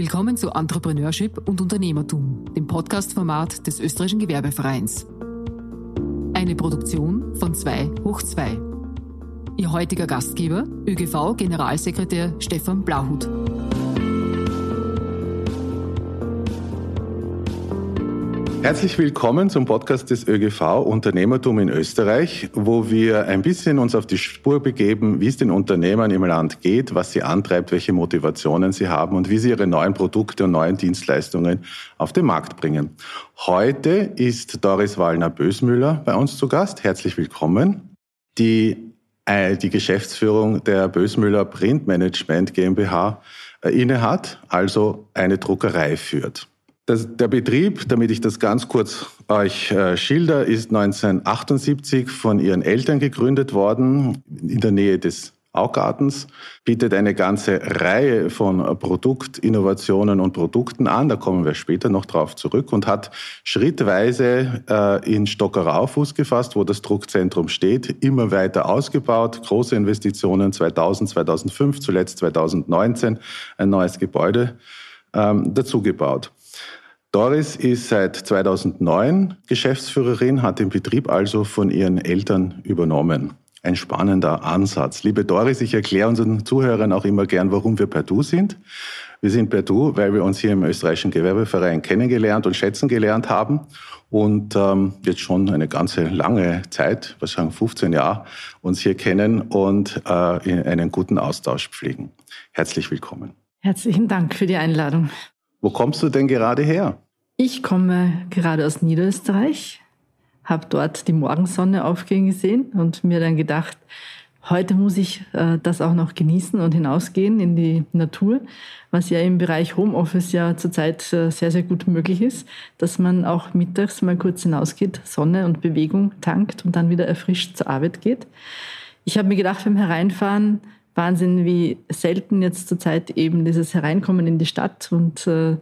Willkommen zu Entrepreneurship und Unternehmertum, dem Podcast-Format des Österreichischen Gewerbevereins. Eine Produktion von 2 hoch 2. Ihr heutiger Gastgeber, ÖGV-Generalsekretär Stefan Blauhut. Herzlich willkommen zum Podcast des ÖGV Unternehmertum in Österreich, wo wir ein bisschen uns auf die Spur begeben, wie es den Unternehmern im Land geht, was sie antreibt, welche Motivationen sie haben und wie sie ihre neuen Produkte und neuen Dienstleistungen auf den Markt bringen. Heute ist Doris Wallner-Bösmüller bei uns zu Gast. Herzlich willkommen. Die, äh, die Geschäftsführung der Bösmüller Print Management GmbH äh, innehat, also eine Druckerei führt. Das, der Betrieb, damit ich das ganz kurz euch äh, schilder, ist 1978 von ihren Eltern gegründet worden, in der Nähe des Augartens, bietet eine ganze Reihe von Produktinnovationen und Produkten an, da kommen wir später noch drauf zurück, und hat schrittweise äh, in Stockerau Fuß gefasst, wo das Druckzentrum steht, immer weiter ausgebaut, große Investitionen 2000, 2005, zuletzt 2019 ein neues Gebäude ähm, dazugebaut. Doris ist seit 2009 Geschäftsführerin, hat den Betrieb also von ihren Eltern übernommen. Ein spannender Ansatz. Liebe Doris, ich erkläre unseren Zuhörern auch immer gern, warum wir per Du sind. Wir sind per Du, weil wir uns hier im österreichischen Gewerbeverein kennengelernt und schätzen gelernt haben und ähm, jetzt schon eine ganze lange Zeit, was sagen 15 Jahre, uns hier kennen und äh, in einen guten Austausch pflegen. Herzlich willkommen. Herzlichen Dank für die Einladung. Wo kommst du denn gerade her? Ich komme gerade aus Niederösterreich, habe dort die Morgensonne aufgehen gesehen und mir dann gedacht, heute muss ich äh, das auch noch genießen und hinausgehen in die Natur, was ja im Bereich Homeoffice ja zurzeit äh, sehr, sehr gut möglich ist, dass man auch mittags mal kurz hinausgeht, Sonne und Bewegung tankt und dann wieder erfrischt zur Arbeit geht. Ich habe mir gedacht beim Hereinfahren, Wahnsinn, wie selten jetzt zurzeit eben dieses Hereinkommen in die Stadt und äh,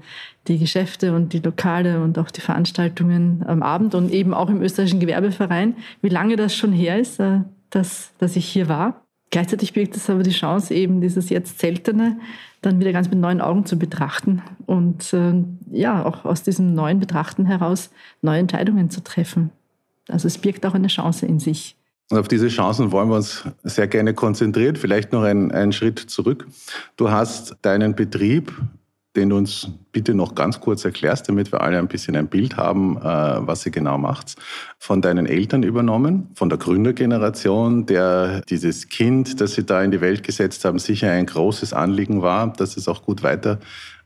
die Geschäfte und die Lokale und auch die Veranstaltungen am Abend und eben auch im österreichischen Gewerbeverein, wie lange das schon her ist, äh, dass, dass ich hier war. Gleichzeitig birgt es aber die Chance, eben dieses jetzt Seltene dann wieder ganz mit neuen Augen zu betrachten und äh, ja, auch aus diesem neuen Betrachten heraus neue Entscheidungen zu treffen. Also es birgt auch eine Chance in sich. Und auf diese Chancen wollen wir uns sehr gerne konzentrieren. Vielleicht noch einen, einen Schritt zurück. Du hast deinen Betrieb, den du uns bitte noch ganz kurz erklärst, damit wir alle ein bisschen ein Bild haben, äh, was sie genau macht, von deinen Eltern übernommen, von der Gründergeneration, der dieses Kind, das sie da in die Welt gesetzt haben, sicher ein großes Anliegen war, dass es auch gut weiter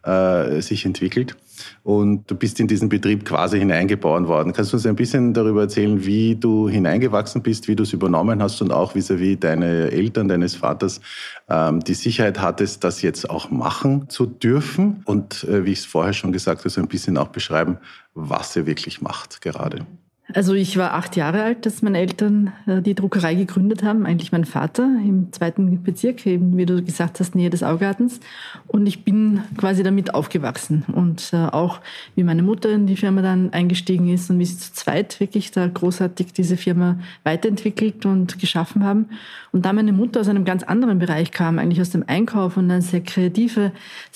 äh, sich entwickelt. Und du bist in diesen Betrieb quasi hineingeboren worden. Kannst du uns ein bisschen darüber erzählen, wie du hineingewachsen bist, wie du es übernommen hast und auch vis-à-vis -vis deine Eltern, deines Vaters ähm, die Sicherheit hattest, das jetzt auch machen zu dürfen? Und äh, wie ich es vorher schon gesagt habe, so ein bisschen auch beschreiben, was ihr wirklich macht gerade. Also ich war acht Jahre alt, dass meine Eltern äh, die Druckerei gegründet haben, eigentlich mein Vater im zweiten Bezirk, eben wie du gesagt hast, Nähe des Augartens. Und ich bin quasi damit aufgewachsen. Und äh, auch wie meine Mutter in die Firma dann eingestiegen ist und wie sie zu zweit wirklich da großartig diese Firma weiterentwickelt und geschaffen haben. Und da meine Mutter aus einem ganz anderen Bereich kam, eigentlich aus dem Einkauf und eine sehr kreative,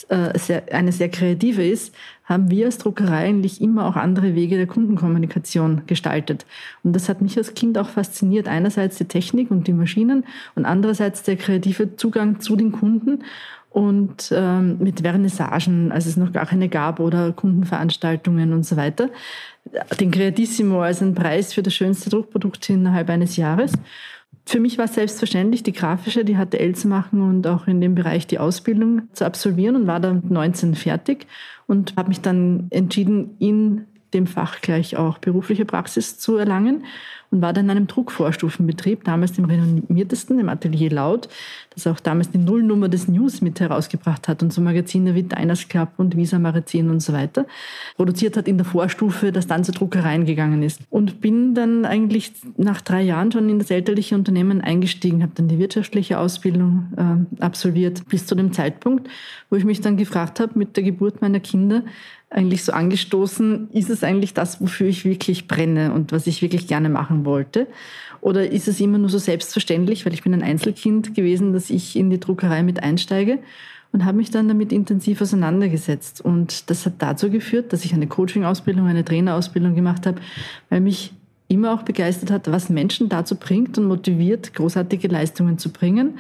äh, sehr, eine sehr kreative ist, haben wir als Druckerei eigentlich immer auch andere Wege der Kundenkommunikation gestaltet. Und das hat mich als Kind auch fasziniert. Einerseits die Technik und die Maschinen und andererseits der kreative Zugang zu den Kunden und ähm, mit Vernissagen, als es noch gar keine gab, oder Kundenveranstaltungen und so weiter. Den Creatissimo als ein Preis für das schönste Druckprodukt innerhalb eines Jahres. Für mich war es selbstverständlich, die grafische, die HTL zu machen und auch in dem Bereich die Ausbildung zu absolvieren und war dann 19 fertig und habe mich dann entschieden, in dem Fach gleich auch berufliche Praxis zu erlangen und war dann in einem Druckvorstufenbetrieb, damals dem renommiertesten, im Atelier Laut, das auch damals die Nullnummer des News mit herausgebracht hat und so Magazine wie Diners Club und Visa Magazin und so weiter produziert hat in der Vorstufe, das dann zur Druckerei gegangen ist. Und bin dann eigentlich nach drei Jahren schon in das elterliche Unternehmen eingestiegen, habe dann die wirtschaftliche Ausbildung äh, absolviert bis zu dem Zeitpunkt, wo ich mich dann gefragt habe mit der Geburt meiner Kinder, eigentlich so angestoßen, ist es eigentlich das, wofür ich wirklich brenne und was ich wirklich gerne machen wollte? Oder ist es immer nur so selbstverständlich, weil ich bin ein Einzelkind gewesen, dass ich in die Druckerei mit einsteige? und habe mich dann damit intensiv auseinandergesetzt. Und das hat dazu geführt, dass ich eine Coaching-Ausbildung, eine Trainerausbildung gemacht habe, weil mich immer auch begeistert hat, was Menschen dazu bringt und motiviert, großartige Leistungen zu bringen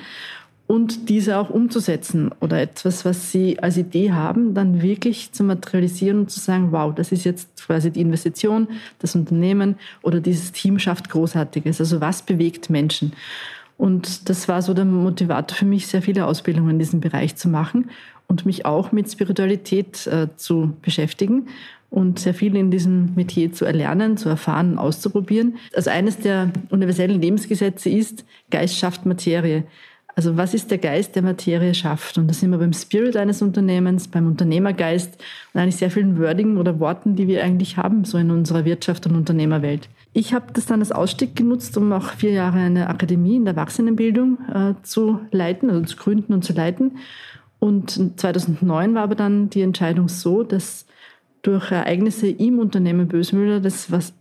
und diese auch umzusetzen oder etwas, was sie als Idee haben, dann wirklich zu materialisieren und zu sagen, wow, das ist jetzt quasi die Investition, das Unternehmen oder dieses Team schafft Großartiges. Also was bewegt Menschen? Und das war so der Motivator für mich, sehr viele Ausbildungen in diesem Bereich zu machen und mich auch mit Spiritualität äh, zu beschäftigen und sehr viel in diesem Metier zu erlernen, zu erfahren, auszuprobieren. Also eines der universellen Lebensgesetze ist, Geist schafft Materie. Also was ist der Geist, der Materie schafft? Und da sind wir beim Spirit eines Unternehmens, beim Unternehmergeist und eigentlich sehr vielen Wording oder Worten, die wir eigentlich haben, so in unserer Wirtschaft und Unternehmerwelt. Ich habe das dann als Ausstieg genutzt, um auch vier Jahre eine Akademie in der Erwachsenenbildung äh, zu leiten, also zu gründen und zu leiten. Und 2009 war aber dann die Entscheidung so, dass durch Ereignisse im Unternehmen Bösmüller, das was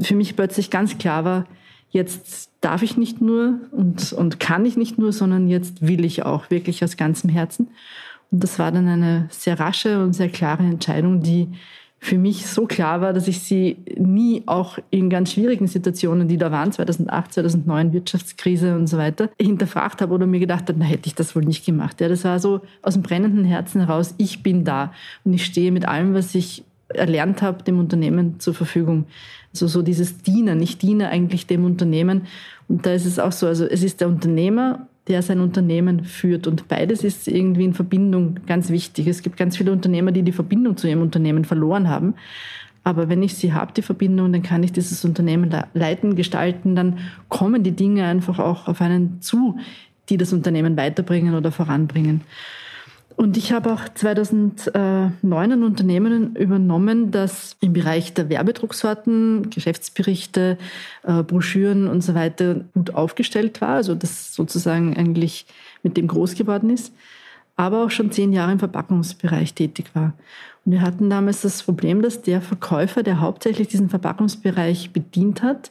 für mich plötzlich ganz klar war, jetzt darf ich nicht nur und, und kann ich nicht nur, sondern jetzt will ich auch wirklich aus ganzem Herzen. Und das war dann eine sehr rasche und sehr klare Entscheidung, die für mich so klar war, dass ich sie nie auch in ganz schwierigen Situationen, die da waren, 2008, 2009, Wirtschaftskrise und so weiter, hinterfragt habe oder mir gedacht habe, na hätte ich das wohl nicht gemacht. Ja, das war so aus dem brennenden Herzen heraus, ich bin da und ich stehe mit allem, was ich erlernt habe, dem Unternehmen zur Verfügung. Also so dieses Dienen. Ich diene eigentlich dem Unternehmen. Und da ist es auch so, also es ist der Unternehmer, der sein Unternehmen führt. Und beides ist irgendwie in Verbindung ganz wichtig. Es gibt ganz viele Unternehmer, die die Verbindung zu ihrem Unternehmen verloren haben. Aber wenn ich sie habe, die Verbindung, dann kann ich dieses Unternehmen leiten, gestalten, dann kommen die Dinge einfach auch auf einen zu, die das Unternehmen weiterbringen oder voranbringen. Und ich habe auch 2009 ein Unternehmen übernommen, das im Bereich der Werbedrucksorten, Geschäftsberichte, äh, Broschüren und so weiter gut aufgestellt war, also das sozusagen eigentlich mit dem groß geworden ist, aber auch schon zehn Jahre im Verpackungsbereich tätig war. Und wir hatten damals das Problem, dass der Verkäufer, der hauptsächlich diesen Verpackungsbereich bedient hat,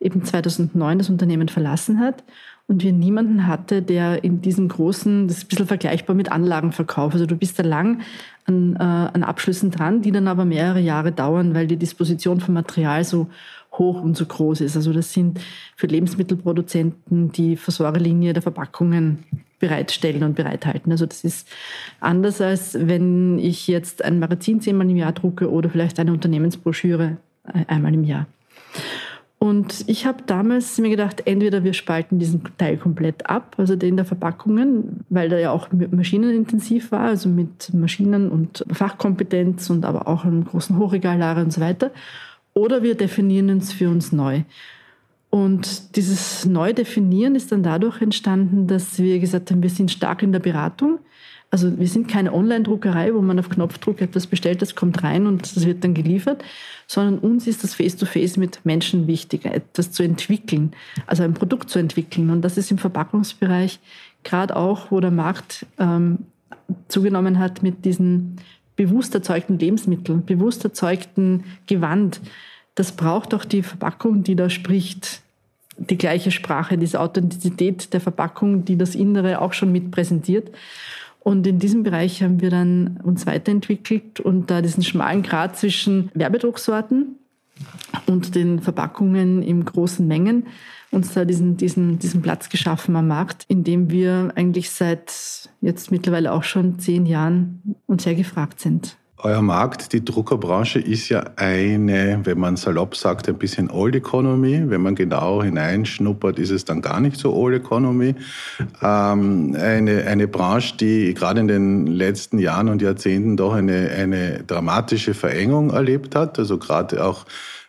eben 2009 das Unternehmen verlassen hat und wir niemanden hatte, der in diesem großen, das ist ein bisschen vergleichbar mit Anlagenverkauf. Also du bist da lang an, äh, an Abschlüssen dran, die dann aber mehrere Jahre dauern, weil die Disposition von Material so hoch und so groß ist. Also das sind für Lebensmittelproduzenten die Versorgerlinie der Verpackungen bereitstellen und bereithalten. Also das ist anders als wenn ich jetzt ein Magazin zehnmal im Jahr drucke oder vielleicht eine Unternehmensbroschüre äh, einmal im Jahr. Und ich habe damals mir gedacht, entweder wir spalten diesen Teil komplett ab, also den der Verpackungen, weil der ja auch maschinenintensiv war, also mit Maschinen und Fachkompetenz und aber auch einem großen Hochregallager und so weiter. Oder wir definieren uns für uns neu. Und dieses Neudefinieren ist dann dadurch entstanden, dass wir gesagt haben, wir sind stark in der Beratung. Also wir sind keine Online-Druckerei, wo man auf Knopfdruck etwas bestellt, das kommt rein und das wird dann geliefert, sondern uns ist das Face-to-Face -face mit Menschen wichtig, etwas zu entwickeln, also ein Produkt zu entwickeln. Und das ist im Verpackungsbereich gerade auch, wo der Markt ähm, zugenommen hat mit diesen bewusst erzeugten Lebensmitteln, bewusst erzeugten Gewand. Das braucht auch die Verpackung, die da spricht, die gleiche Sprache, diese Authentizität der Verpackung, die das Innere auch schon mit präsentiert. Und in diesem Bereich haben wir dann uns weiterentwickelt und da diesen schmalen Grad zwischen Werbedrucksorten und den Verpackungen in großen Mengen uns da diesen, diesen, diesen Platz geschaffen am Markt, in dem wir eigentlich seit jetzt mittlerweile auch schon zehn Jahren und sehr gefragt sind. Euer Markt, die Druckerbranche, ist ja eine, wenn man salopp sagt, ein bisschen Old Economy. Wenn man genau hineinschnuppert, ist es dann gar nicht so Old Economy. Ähm, eine, eine Branche, die gerade in den letzten Jahren und Jahrzehnten doch eine, eine dramatische Verengung erlebt hat. Also gerade auch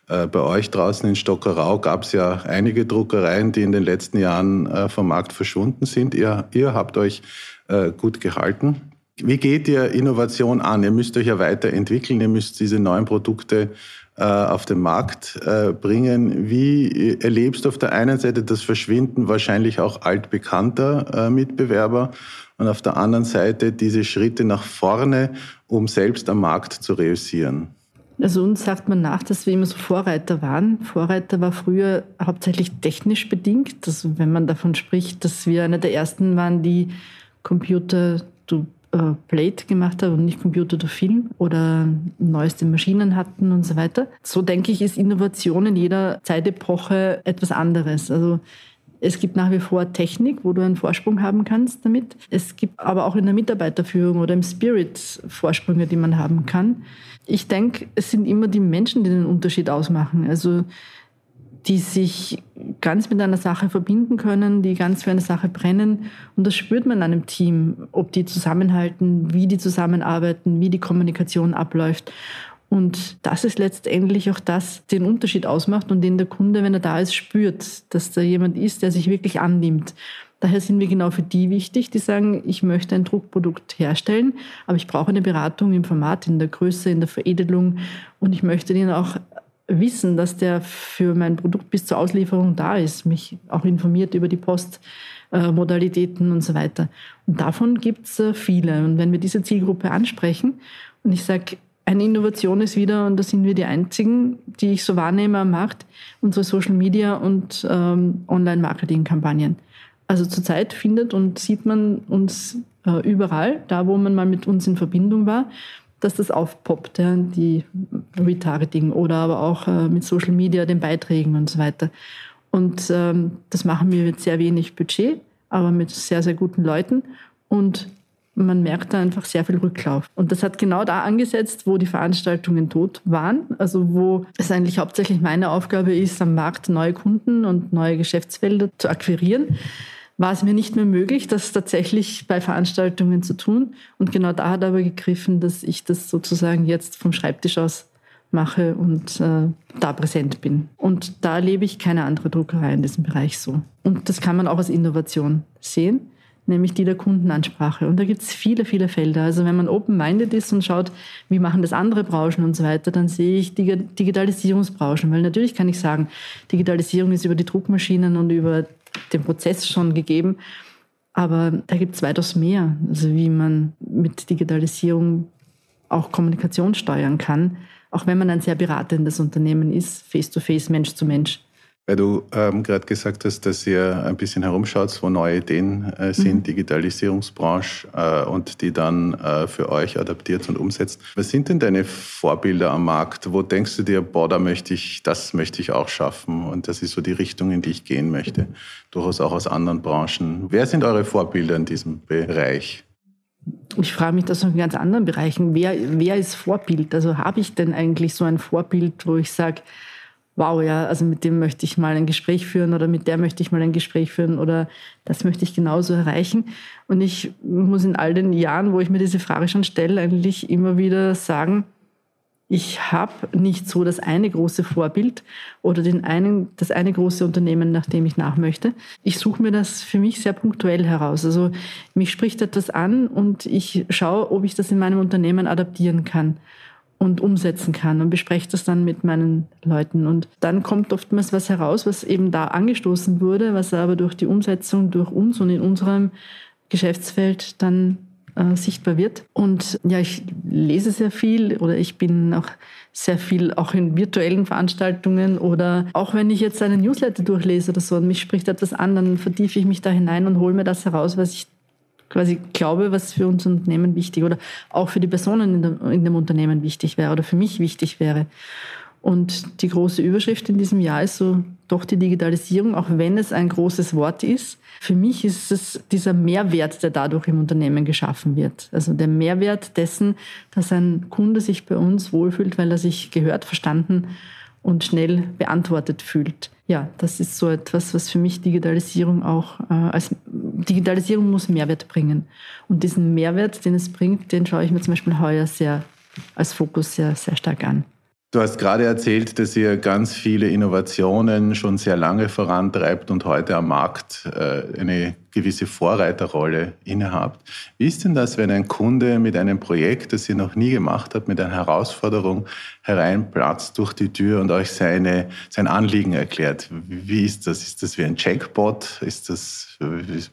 äh, bei euch draußen in Stockerau gab es ja einige Druckereien, die in den letzten Jahren äh, vom Markt verschwunden sind. Ihr, ihr habt euch äh, gut gehalten. Wie geht ihr Innovation an? Ihr müsst euch ja weiterentwickeln, ihr müsst diese neuen Produkte äh, auf den Markt äh, bringen. Wie erlebst du auf der einen Seite das Verschwinden wahrscheinlich auch altbekannter äh, Mitbewerber und auf der anderen Seite diese Schritte nach vorne, um selbst am Markt zu reüssieren? Also uns sagt man nach, dass wir immer so Vorreiter waren. Vorreiter war früher hauptsächlich technisch bedingt. Also wenn man davon spricht, dass wir einer der ersten waren, die Computer to äh, Plate gemacht haben und nicht Computer to Film oder neueste Maschinen hatten und so weiter. So denke ich, ist Innovation in jeder Zeitepoche etwas anderes. Also es gibt nach wie vor Technik, wo du einen Vorsprung haben kannst damit. Es gibt aber auch in der Mitarbeiterführung oder im Spirit Vorsprünge, die man haben kann. Ich denke, es sind immer die Menschen, die den Unterschied ausmachen. Also die sich ganz mit einer Sache verbinden können, die ganz für eine Sache brennen. Und das spürt man in einem Team, ob die zusammenhalten, wie die zusammenarbeiten, wie die Kommunikation abläuft. Und das ist letztendlich auch das, den Unterschied ausmacht und den der Kunde, wenn er da ist, spürt, dass da jemand ist, der sich wirklich annimmt. Daher sind wir genau für die wichtig, die sagen, ich möchte ein Druckprodukt herstellen, aber ich brauche eine Beratung im Format, in der Größe, in der Veredelung und ich möchte den auch wissen, dass der für mein Produkt bis zur Auslieferung da ist, mich auch informiert über die Postmodalitäten und so weiter. Und davon gibt es äh, viele. Und wenn wir diese Zielgruppe ansprechen und ich sage, eine Innovation ist wieder, und da sind wir die Einzigen, die ich so wahrnehme am Markt, unsere Social Media und ähm, Online-Marketing-Kampagnen. Also zurzeit findet und sieht man uns äh, überall, da wo man mal mit uns in Verbindung war, dass das aufpoppt, ja, die Retargeting oder aber auch äh, mit Social Media, den Beiträgen und so weiter. Und ähm, das machen wir mit sehr wenig Budget, aber mit sehr, sehr guten Leuten. Und man merkt da einfach sehr viel Rücklauf. Und das hat genau da angesetzt, wo die Veranstaltungen tot waren. Also wo es eigentlich hauptsächlich meine Aufgabe ist, am Markt neue Kunden und neue Geschäftsfelder zu akquirieren war es mir nicht mehr möglich, das tatsächlich bei Veranstaltungen zu tun. Und genau da hat aber gegriffen, dass ich das sozusagen jetzt vom Schreibtisch aus mache und äh, da präsent bin. Und da erlebe ich keine andere Druckerei in diesem Bereich so. Und das kann man auch als Innovation sehen nämlich die der Kundenansprache. Und da gibt es viele, viele Felder. Also wenn man open-minded ist und schaut, wie machen das andere Branchen und so weiter, dann sehe ich Digitalisierungsbranchen. Weil natürlich kann ich sagen, Digitalisierung ist über die Druckmaschinen und über den Prozess schon gegeben. Aber da gibt es weitaus mehr, also wie man mit Digitalisierung auch Kommunikation steuern kann, auch wenn man ein sehr beratendes Unternehmen ist, face-to-face, Mensch zu Mensch. Weil du ähm, gerade gesagt hast, dass ihr ein bisschen herumschaut, wo neue Ideen äh, sind, mhm. Digitalisierungsbranche äh, und die dann äh, für euch adaptiert und umsetzt. Was sind denn deine Vorbilder am Markt? Wo denkst du dir, boah, da möchte ich, das möchte ich auch schaffen und das ist so die Richtung, in die ich gehen möchte? Durchaus auch aus anderen Branchen. Wer sind eure Vorbilder in diesem Bereich? Ich frage mich das noch in ganz anderen Bereichen. Wer, wer ist Vorbild? Also habe ich denn eigentlich so ein Vorbild, wo ich sage, wow, ja, also mit dem möchte ich mal ein Gespräch führen oder mit der möchte ich mal ein Gespräch führen oder das möchte ich genauso erreichen. Und ich muss in all den Jahren, wo ich mir diese Frage schon stelle, eigentlich immer wieder sagen, ich habe nicht so das eine große Vorbild oder den einen, das eine große Unternehmen, nach dem ich nach möchte. Ich suche mir das für mich sehr punktuell heraus. Also mich spricht etwas an und ich schaue, ob ich das in meinem Unternehmen adaptieren kann und umsetzen kann und bespreche das dann mit meinen Leuten. Und dann kommt oftmals was heraus, was eben da angestoßen wurde, was aber durch die Umsetzung durch uns und in unserem Geschäftsfeld dann äh, sichtbar wird. Und ja, ich lese sehr viel oder ich bin auch sehr viel auch in virtuellen Veranstaltungen oder auch wenn ich jetzt einen Newsletter durchlese oder so und mich spricht etwas an, dann vertiefe ich mich da hinein und hole mir das heraus, was ich quasi glaube, was für unser Unternehmen wichtig oder auch für die Personen in dem, in dem Unternehmen wichtig wäre oder für mich wichtig wäre. Und die große Überschrift in diesem Jahr ist so doch die Digitalisierung, auch wenn es ein großes Wort ist. Für mich ist es dieser Mehrwert, der dadurch im Unternehmen geschaffen wird. Also der Mehrwert dessen, dass ein Kunde sich bei uns wohlfühlt, weil er sich gehört, verstanden und schnell beantwortet fühlt. Ja, das ist so etwas, was für mich Digitalisierung auch äh, als Digitalisierung muss Mehrwert bringen. Und diesen Mehrwert, den es bringt, den schaue ich mir zum Beispiel heuer sehr als Fokus sehr, sehr stark an. Du hast gerade erzählt, dass ihr ganz viele Innovationen schon sehr lange vorantreibt und heute am Markt äh, eine gewisse Vorreiterrolle innehabt. Wie ist denn das, wenn ein Kunde mit einem Projekt, das ihr noch nie gemacht habt, mit einer Herausforderung hereinplatzt durch die Tür und euch seine, sein Anliegen erklärt? Wie ist das? Ist das wie ein Jackpot? Ist das,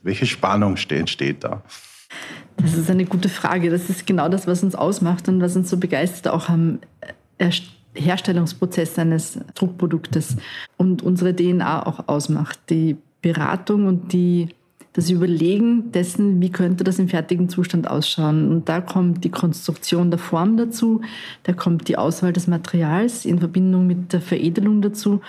welche Spannung entsteht da? Das ist eine gute Frage. Das ist genau das, was uns ausmacht und was uns so begeistert auch am Herstellungsprozess eines Druckproduktes und unsere DNA auch ausmacht. Die Beratung und die, das Überlegen dessen, wie könnte das im fertigen Zustand ausschauen. Und da kommt die Konstruktion der Form dazu, da kommt die Auswahl des Materials in Verbindung mit der Veredelung dazu.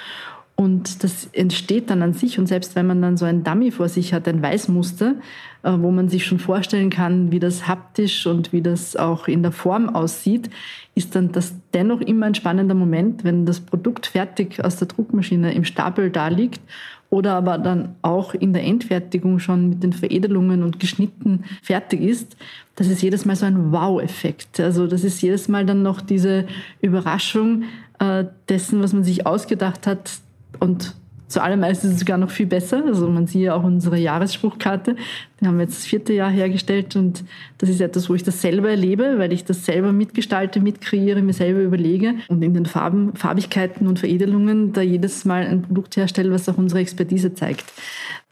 Und das entsteht dann an sich. Und selbst wenn man dann so ein Dummy vor sich hat, ein Weißmuster, äh, wo man sich schon vorstellen kann, wie das haptisch und wie das auch in der Form aussieht, ist dann das dennoch immer ein spannender Moment, wenn das Produkt fertig aus der Druckmaschine im Stapel da liegt oder aber dann auch in der Endfertigung schon mit den Veredelungen und Geschnitten fertig ist. Das ist jedes Mal so ein Wow-Effekt. Also das ist jedes Mal dann noch diese Überraschung äh, dessen, was man sich ausgedacht hat, und zu allermeist ist es sogar noch viel besser. Also man sieht ja auch unsere Jahresspruchkarte. Die haben wir jetzt das vierte Jahr hergestellt und das ist etwas, wo ich das selber erlebe, weil ich das selber mitgestalte, mitkreiere, mir selber überlege und in den Farben, Farbigkeiten und Veredelungen da jedes Mal ein Produkt herstelle, was auch unsere Expertise zeigt.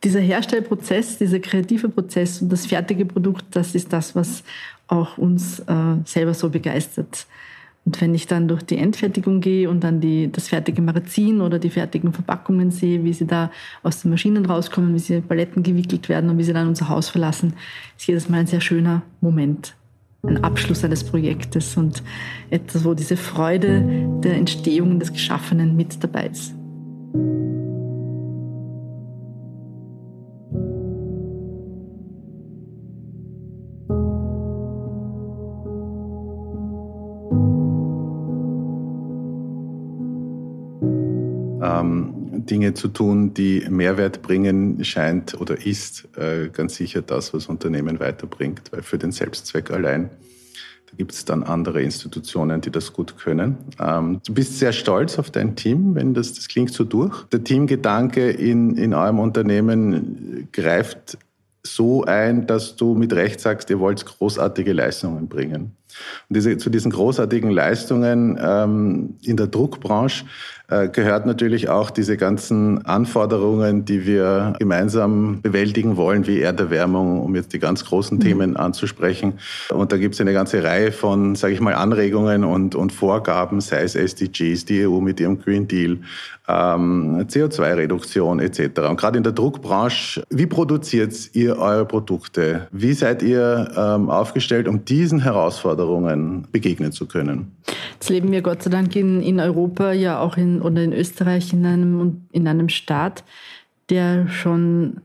Dieser Herstellprozess, dieser kreative Prozess und das fertige Produkt, das ist das, was auch uns äh, selber so begeistert. Und wenn ich dann durch die Endfertigung gehe und dann die, das fertige Magazin oder die fertigen Verpackungen sehe, wie sie da aus den Maschinen rauskommen, wie sie in Paletten gewickelt werden und wie sie dann unser Haus verlassen, ist jedes Mal ein sehr schöner Moment. Ein Abschluss eines Projektes und etwas, wo diese Freude der Entstehung des Geschaffenen mit dabei ist. Dinge zu tun, die Mehrwert bringen, scheint oder ist äh, ganz sicher das, was Unternehmen weiterbringt, weil für den Selbstzweck allein gibt es dann andere Institutionen, die das gut können. Ähm, du bist sehr stolz auf dein Team, wenn das, das klingt so durch. Der Teamgedanke in, in eurem Unternehmen greift so ein, dass du mit Recht sagst, ihr wollt großartige Leistungen bringen. Und diese, zu diesen großartigen Leistungen ähm, in der Druckbranche äh, gehört natürlich auch diese ganzen Anforderungen, die wir gemeinsam bewältigen wollen, wie Erderwärmung, um jetzt die ganz großen mhm. Themen anzusprechen. Und da gibt es eine ganze Reihe von, sage ich mal, Anregungen und, und Vorgaben, sei es SDGs, die EU mit ihrem Green Deal, ähm, CO2-Reduktion etc. Und gerade in der Druckbranche, wie produziert ihr eure Produkte? Wie seid ihr ähm, aufgestellt, um diesen Herausforderungen begegnen zu können? Jetzt leben wir Gott sei Dank in, in Europa ja auch in oder in Österreich in einem, in einem Staat, der schon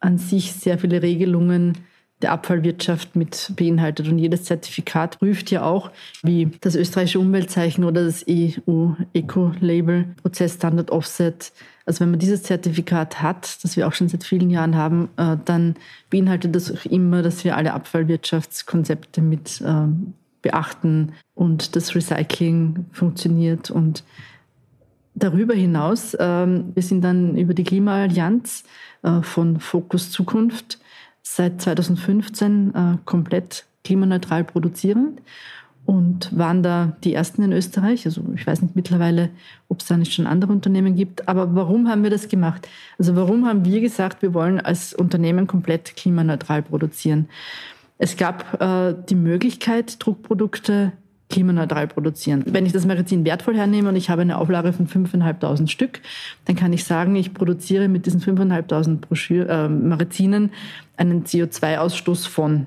an sich sehr viele Regelungen der Abfallwirtschaft mit beinhaltet. Und jedes Zertifikat prüft ja auch, wie das österreichische Umweltzeichen oder das EU Eco-Label, Prozessstandard Offset. Also wenn man dieses Zertifikat hat, das wir auch schon seit vielen Jahren haben, äh, dann beinhaltet das auch immer, dass wir alle Abfallwirtschaftskonzepte mit ähm, beachten und das Recycling funktioniert und Darüber hinaus, ähm, wir sind dann über die Klimaallianz äh, von Fokus Zukunft seit 2015 äh, komplett klimaneutral produzierend und waren da die ersten in Österreich. Also ich weiß nicht mittlerweile, ob es da nicht schon andere Unternehmen gibt. Aber warum haben wir das gemacht? Also warum haben wir gesagt, wir wollen als Unternehmen komplett klimaneutral produzieren? Es gab äh, die Möglichkeit, Druckprodukte klimaneutral produzieren. Wenn ich das Magazin wertvoll hernehme und ich habe eine Auflage von 5.500 Stück, dann kann ich sagen, ich produziere mit diesen 5.500 äh, Magazinen einen CO2-Ausstoß von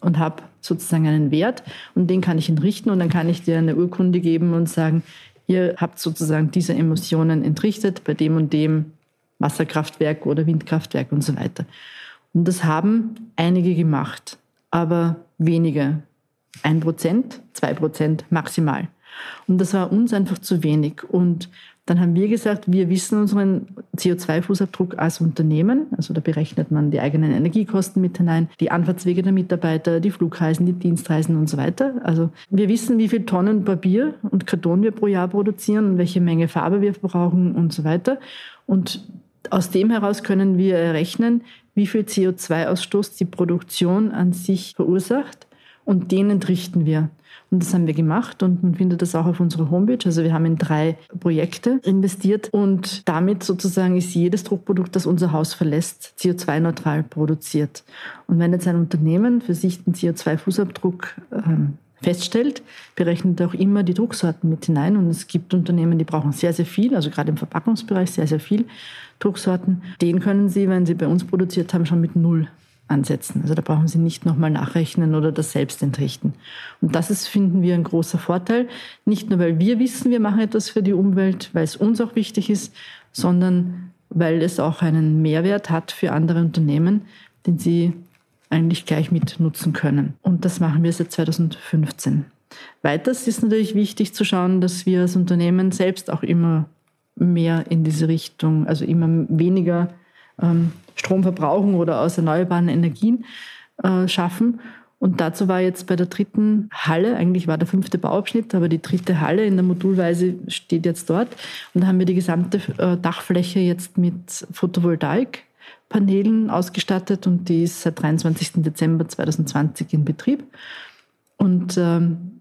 und habe sozusagen einen Wert und den kann ich entrichten und dann kann ich dir eine Urkunde geben und sagen, ihr habt sozusagen diese Emissionen entrichtet bei dem und dem Wasserkraftwerk oder Windkraftwerk und so weiter. Und das haben einige gemacht, aber wenige. Ein Prozent, zwei Prozent maximal. Und das war uns einfach zu wenig. Und dann haben wir gesagt, wir wissen unseren CO2-Fußabdruck als Unternehmen. Also da berechnet man die eigenen Energiekosten mit hinein, die Anfahrtswege der Mitarbeiter, die Flugreisen, die Dienstreisen und so weiter. Also wir wissen, wie viele Tonnen Papier und Karton wir pro Jahr produzieren und welche Menge Farbe wir brauchen und so weiter. Und aus dem heraus können wir errechnen, wie viel CO2-Ausstoß die Produktion an sich verursacht und den entrichten wir. Und das haben wir gemacht und man findet das auch auf unserer Homepage. Also wir haben in drei Projekte investiert und damit sozusagen ist jedes Druckprodukt, das unser Haus verlässt, CO2-neutral produziert. Und wenn jetzt ein Unternehmen für sich den CO2-Fußabdruck ähm, feststellt, berechnet auch immer die Drucksorten mit hinein. Und es gibt Unternehmen, die brauchen sehr, sehr viel, also gerade im Verpackungsbereich sehr, sehr viel Drucksorten. Den können Sie, wenn Sie bei uns produziert haben, schon mit Null ansetzen. Also da brauchen Sie nicht nochmal nachrechnen oder das selbst entrichten. Und das ist, finden wir, ein großer Vorteil. Nicht nur, weil wir wissen, wir machen etwas für die Umwelt, weil es uns auch wichtig ist, sondern weil es auch einen Mehrwert hat für andere Unternehmen, den sie eigentlich gleich mit nutzen können. Und das machen wir seit 2015. Weiters ist natürlich wichtig zu schauen, dass wir als Unternehmen selbst auch immer mehr in diese Richtung, also immer weniger ähm, Strom verbrauchen oder aus erneuerbaren Energien äh, schaffen. Und dazu war jetzt bei der dritten Halle, eigentlich war der fünfte Bauabschnitt, aber die dritte Halle in der Modulweise steht jetzt dort. Und da haben wir die gesamte äh, Dachfläche jetzt mit Photovoltaikpanelen ausgestattet und die ist seit 23. Dezember 2020 in Betrieb und ähm,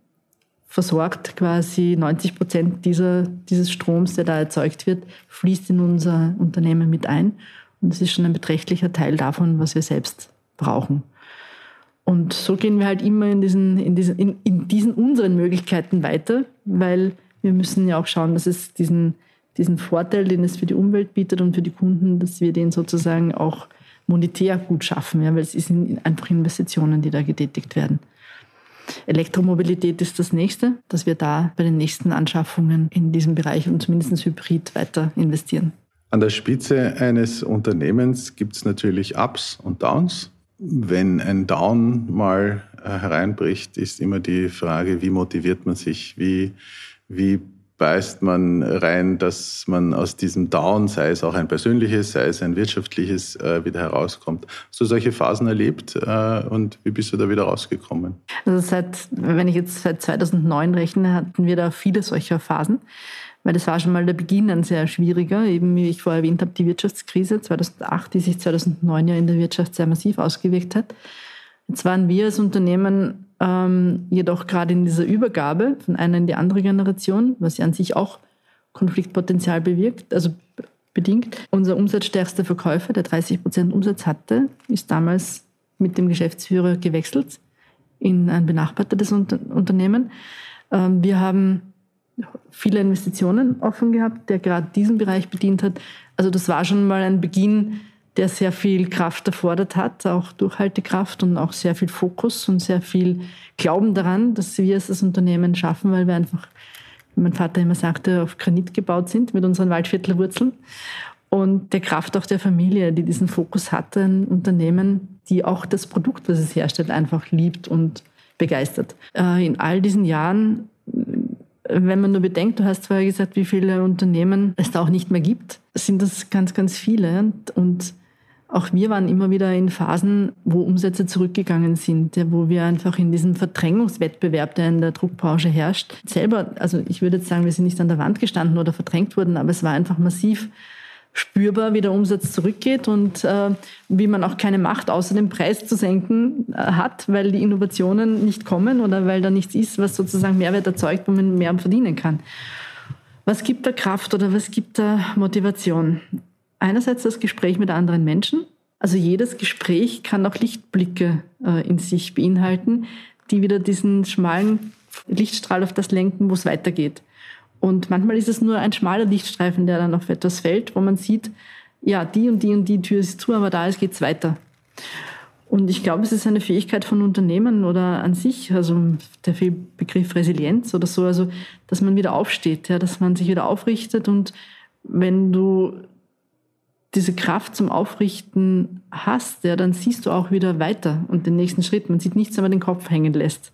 versorgt quasi 90 Prozent dieser, dieses Stroms, der da erzeugt wird, fließt in unser Unternehmen mit ein. Und das ist schon ein beträchtlicher Teil davon, was wir selbst brauchen. Und so gehen wir halt immer in diesen, in diesen, in, in diesen unseren Möglichkeiten weiter, weil wir müssen ja auch schauen, dass es diesen, diesen Vorteil, den es für die Umwelt bietet und für die Kunden, dass wir den sozusagen auch monetär gut schaffen, ja, weil es sind einfach Investitionen, die da getätigt werden. Elektromobilität ist das nächste, dass wir da bei den nächsten Anschaffungen in diesem Bereich und zumindest hybrid weiter investieren. An der Spitze eines Unternehmens gibt es natürlich Ups und Downs. Wenn ein Down mal äh, hereinbricht, ist immer die Frage, wie motiviert man sich, wie, wie beißt man rein, dass man aus diesem Down, sei es auch ein persönliches, sei es ein wirtschaftliches, äh, wieder herauskommt. Hast du solche Phasen erlebt äh, und wie bist du da wieder rausgekommen? Also seit, wenn ich jetzt seit 2009 rechne, hatten wir da viele solcher Phasen weil das war schon mal der Beginn ein sehr schwieriger, eben wie ich vorher erwähnt habe, die Wirtschaftskrise 2008, die sich 2009 ja in der Wirtschaft sehr massiv ausgewirkt hat. Jetzt waren wir als Unternehmen ähm, jedoch gerade in dieser Übergabe von einer in die andere Generation, was ja an sich auch Konfliktpotenzial bewirkt, also bedingt. Unser umsatzstärkster Verkäufer, der 30 Prozent Umsatz hatte, ist damals mit dem Geschäftsführer gewechselt in ein benachbartes Unternehmen. Ähm, wir haben viele Investitionen offen gehabt, der gerade diesen Bereich bedient hat. Also das war schon mal ein Beginn, der sehr viel Kraft erfordert hat, auch Durchhaltekraft und auch sehr viel Fokus und sehr viel Glauben daran, dass wir es als Unternehmen schaffen, weil wir einfach, wie mein Vater immer sagte, auf Granit gebaut sind mit unseren Waldviertelwurzeln und der Kraft auch der Familie, die diesen Fokus hatte, ein Unternehmen, die auch das Produkt, das es herstellt, einfach liebt und begeistert. Äh, in all diesen Jahren wenn man nur bedenkt, du hast vorher gesagt, wie viele Unternehmen es da auch nicht mehr gibt, sind das ganz, ganz viele. Und auch wir waren immer wieder in Phasen, wo Umsätze zurückgegangen sind, wo wir einfach in diesem Verdrängungswettbewerb, der in der Druckbranche herrscht, selber, also ich würde jetzt sagen, wir sind nicht an der Wand gestanden oder verdrängt wurden, aber es war einfach massiv spürbar, wie der Umsatz zurückgeht und äh, wie man auch keine Macht außer den Preis zu senken äh, hat, weil die Innovationen nicht kommen oder weil da nichts ist, was sozusagen Mehrwert erzeugt, wo man mehr verdienen kann. Was gibt da Kraft oder was gibt da Motivation? Einerseits das Gespräch mit anderen Menschen. Also jedes Gespräch kann auch Lichtblicke äh, in sich beinhalten, die wieder diesen schmalen Lichtstrahl auf das lenken, wo es weitergeht. Und manchmal ist es nur ein schmaler Lichtstreifen, der dann auf etwas fällt, wo man sieht, ja, die und die und die Tür ist zu, aber da geht es weiter. Und ich glaube, es ist eine Fähigkeit von Unternehmen oder an sich, also der Begriff Resilienz oder so, also dass man wieder aufsteht, ja, dass man sich wieder aufrichtet und wenn du diese Kraft zum Aufrichten hast, ja, dann siehst du auch wieder weiter und den nächsten Schritt. Man sieht nichts, wenn man den Kopf hängen lässt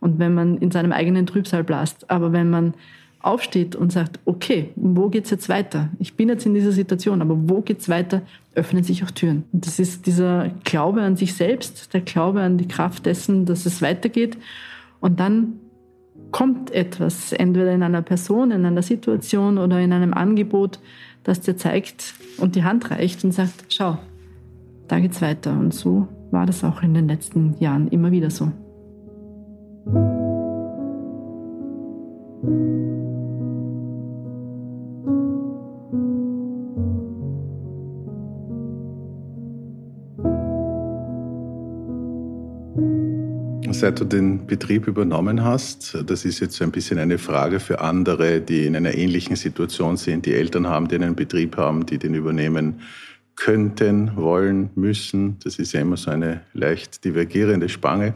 und wenn man in seinem eigenen Trübsal blast. Aber wenn man aufsteht und sagt, okay, wo geht's jetzt weiter? Ich bin jetzt in dieser Situation, aber wo geht's weiter? Öffnen sich auch Türen. Und das ist dieser Glaube an sich selbst, der Glaube an die Kraft dessen, dass es weitergeht. Und dann kommt etwas, entweder in einer Person, in einer Situation oder in einem Angebot, das dir zeigt und die Hand reicht und sagt, schau, da geht's weiter. Und so war das auch in den letzten Jahren immer wieder so. Seit du den Betrieb übernommen hast, das ist jetzt so ein bisschen eine Frage für andere, die in einer ähnlichen Situation sind, die Eltern haben, die einen Betrieb haben, die den übernehmen könnten, wollen, müssen. Das ist ja immer so eine leicht divergierende Spange.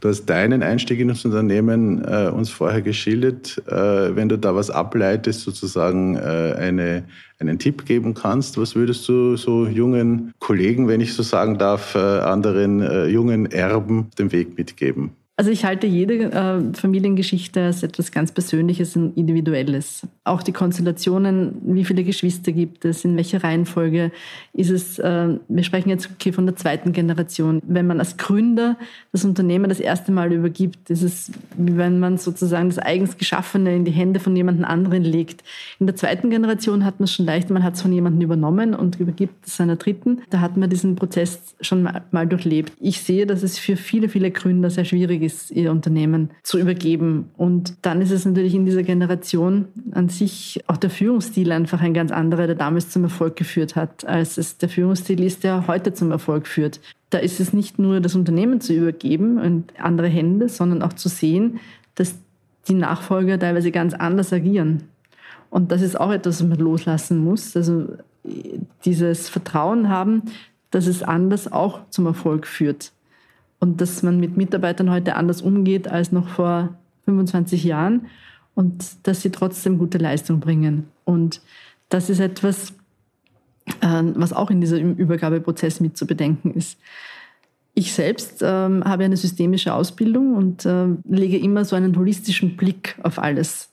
Du hast deinen Einstieg in das Unternehmen äh, uns vorher geschildert. Äh, wenn du da was ableitest, sozusagen äh, eine, einen Tipp geben kannst, was würdest du so jungen Kollegen, wenn ich so sagen darf, äh, anderen äh, jungen Erben den Weg mitgeben? Also ich halte jede äh, Familiengeschichte als etwas ganz Persönliches und Individuelles. Auch die Konstellationen, wie viele Geschwister gibt es, in welcher Reihenfolge ist es, äh, wir sprechen jetzt okay von der zweiten Generation. Wenn man als Gründer das Unternehmen das erste Mal übergibt, ist es wie wenn man sozusagen das eigens Geschaffene in die Hände von jemand anderen legt. In der zweiten Generation hat man es schon leicht, man hat es von jemandem übernommen und übergibt es einer dritten. Da hat man diesen Prozess schon mal, mal durchlebt. Ich sehe, dass es für viele, viele Gründer sehr schwierig ist, ihr Unternehmen zu übergeben. Und dann ist es natürlich in dieser Generation an sich auch der Führungsstil einfach ein ganz anderer, der damals zum Erfolg geführt hat, als es der Führungsstil ist, der heute zum Erfolg führt. Da ist es nicht nur das Unternehmen zu übergeben und andere Hände, sondern auch zu sehen, dass die Nachfolger teilweise ganz anders agieren. Und das ist auch etwas, was man loslassen muss. Also dieses Vertrauen haben, dass es anders auch zum Erfolg führt und dass man mit Mitarbeitern heute anders umgeht als noch vor 25 Jahren und dass sie trotzdem gute Leistung bringen. Und das ist etwas, äh, was auch in diesem Übergabeprozess mit zu bedenken ist. Ich selbst ähm, habe eine systemische Ausbildung und äh, lege immer so einen holistischen Blick auf alles.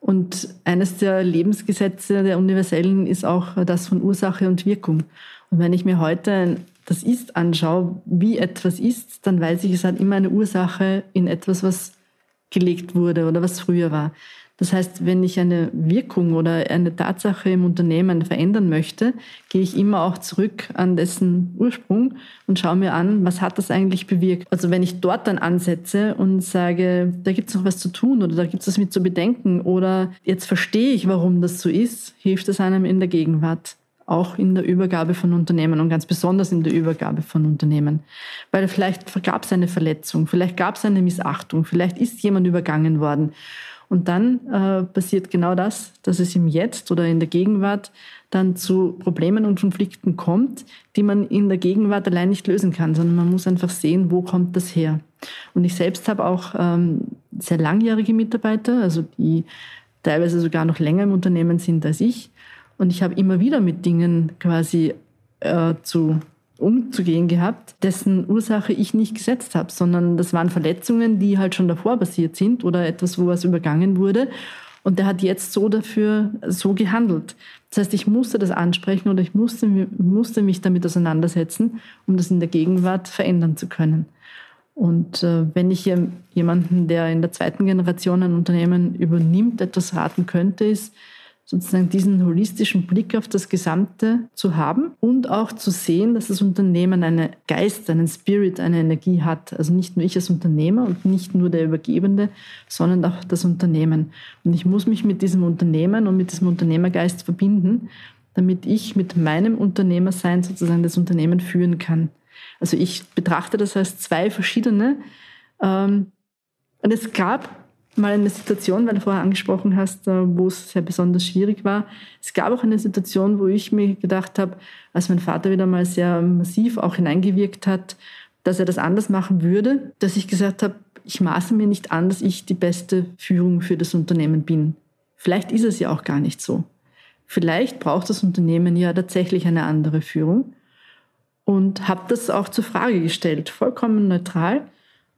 Und eines der Lebensgesetze der Universellen ist auch das von Ursache und Wirkung. Und wenn ich mir heute das Ist anschaue, wie etwas ist, dann weiß ich, es hat immer eine Ursache in etwas, was gelegt wurde oder was früher war. Das heißt, wenn ich eine Wirkung oder eine Tatsache im Unternehmen verändern möchte, gehe ich immer auch zurück an dessen Ursprung und schaue mir an, was hat das eigentlich bewirkt. Also wenn ich dort dann ansetze und sage, da gibt es noch was zu tun oder da gibt es was mit zu bedenken oder jetzt verstehe ich, warum das so ist, hilft es einem in der Gegenwart auch in der Übergabe von Unternehmen und ganz besonders in der Übergabe von Unternehmen. Weil vielleicht gab es eine Verletzung, vielleicht gab es eine Missachtung, vielleicht ist jemand übergangen worden. Und dann äh, passiert genau das, dass es im Jetzt oder in der Gegenwart dann zu Problemen und Konflikten kommt, die man in der Gegenwart allein nicht lösen kann, sondern man muss einfach sehen, wo kommt das her. Und ich selbst habe auch ähm, sehr langjährige Mitarbeiter, also die teilweise sogar noch länger im Unternehmen sind als ich. Und ich habe immer wieder mit Dingen quasi äh, zu umzugehen gehabt, dessen Ursache ich nicht gesetzt habe, sondern das waren Verletzungen, die halt schon davor passiert sind oder etwas, wo was übergangen wurde. Und der hat jetzt so dafür so gehandelt. Das heißt, ich musste das ansprechen oder ich musste, musste mich damit auseinandersetzen, um das in der Gegenwart verändern zu können. Und äh, wenn ich jemanden, der in der zweiten Generation ein Unternehmen übernimmt, etwas raten könnte, ist, sozusagen diesen holistischen Blick auf das Gesamte zu haben und auch zu sehen, dass das Unternehmen einen Geist, einen Spirit, eine Energie hat. Also nicht nur ich als Unternehmer und nicht nur der Übergebende, sondern auch das Unternehmen. Und ich muss mich mit diesem Unternehmen und mit diesem Unternehmergeist verbinden, damit ich mit meinem Unternehmersein sozusagen das Unternehmen führen kann. Also ich betrachte das als zwei verschiedene. Ähm, und es gab mal eine Situation, weil du vorher angesprochen hast, äh, wo es sehr besonders schwierig war. Es gab auch eine Situation, wo ich mir gedacht habe, als mein Vater wieder mal sehr massiv auch hineingewirkt hat, dass er das anders machen würde, dass ich gesagt habe, ich maße mir nicht an, dass ich die beste Führung für das Unternehmen bin. Vielleicht ist es ja auch gar nicht so. Vielleicht braucht das Unternehmen ja tatsächlich eine andere Führung und habe das auch zur Frage gestellt, vollkommen neutral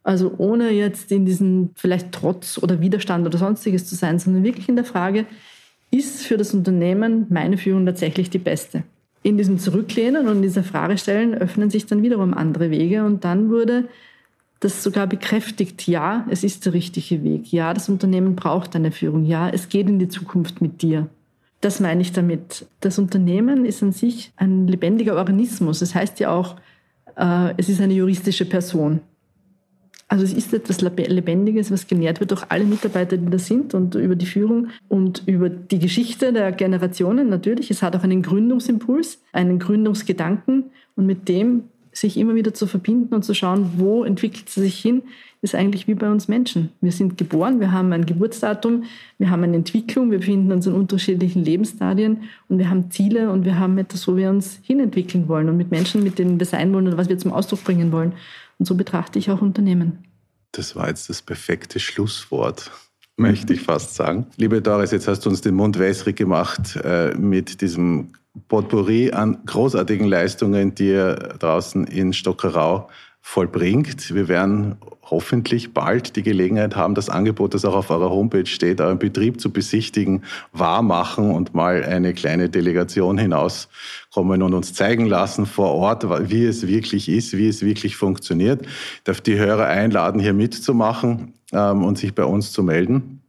also ohne jetzt in diesen vielleicht Trotz oder Widerstand oder sonstiges zu sein, sondern wirklich in der Frage, ist für das Unternehmen meine Führung tatsächlich die beste? In diesem Zurücklehnen und in dieser Frage stellen öffnen sich dann wiederum andere Wege und dann wurde das sogar bekräftigt, ja, es ist der richtige Weg. Ja, das Unternehmen braucht eine Führung. Ja, es geht in die Zukunft mit dir. Das meine ich damit. Das Unternehmen ist an sich ein lebendiger Organismus. Das heißt ja auch, äh, es ist eine juristische Person. Also es ist etwas Lebendiges, was genährt wird durch alle Mitarbeiter, die da sind und über die Führung und über die Geschichte der Generationen natürlich. Es hat auch einen Gründungsimpuls, einen Gründungsgedanken und mit dem sich immer wieder zu verbinden und zu schauen, wo entwickelt sie sich hin, ist eigentlich wie bei uns Menschen. Wir sind geboren, wir haben ein Geburtsdatum, wir haben eine Entwicklung, wir befinden uns in unterschiedlichen Lebensstadien und wir haben Ziele und wir haben etwas, wo wir uns hinentwickeln wollen und mit Menschen, mit denen wir sein wollen oder was wir zum Ausdruck bringen wollen. Und so betrachte ich auch Unternehmen. Das war jetzt das perfekte Schlusswort möchte ich fast sagen. Liebe Doris, jetzt hast du uns den Mund wässrig gemacht äh, mit diesem Potpourri an großartigen Leistungen, die ihr draußen in Stockerau vollbringt. Wir werden hoffentlich bald die Gelegenheit haben, das Angebot, das auch auf eurer Homepage steht, euren Betrieb zu besichtigen, wahrmachen und mal eine kleine Delegation hinauskommen und uns zeigen lassen vor Ort, wie es wirklich ist, wie es wirklich funktioniert. Ich darf die Hörer einladen, hier mitzumachen ähm, und sich bei uns zu melden.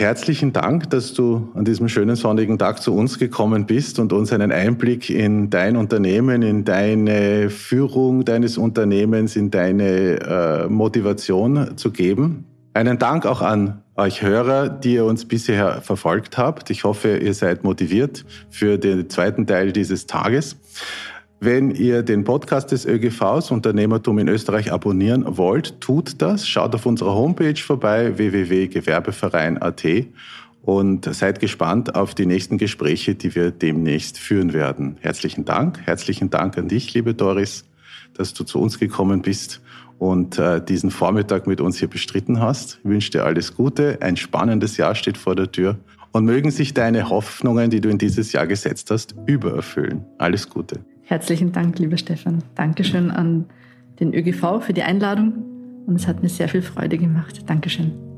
Herzlichen Dank, dass du an diesem schönen sonnigen Tag zu uns gekommen bist und uns einen Einblick in dein Unternehmen, in deine Führung deines Unternehmens, in deine äh, Motivation zu geben. Einen Dank auch an euch Hörer, die ihr uns bisher verfolgt habt. Ich hoffe, ihr seid motiviert für den zweiten Teil dieses Tages. Wenn ihr den Podcast des ÖGVs Unternehmertum in Österreich abonnieren wollt, tut das. Schaut auf unserer Homepage vorbei www.gewerbeverein.at und seid gespannt auf die nächsten Gespräche, die wir demnächst führen werden. Herzlichen Dank. Herzlichen Dank an dich, liebe Doris, dass du zu uns gekommen bist und äh, diesen Vormittag mit uns hier bestritten hast. Ich wünsche dir alles Gute. Ein spannendes Jahr steht vor der Tür und mögen sich deine Hoffnungen, die du in dieses Jahr gesetzt hast, übererfüllen. Alles Gute. Herzlichen Dank, lieber Stefan. Dankeschön an den ÖGV für die Einladung und es hat mir sehr viel Freude gemacht. Dankeschön.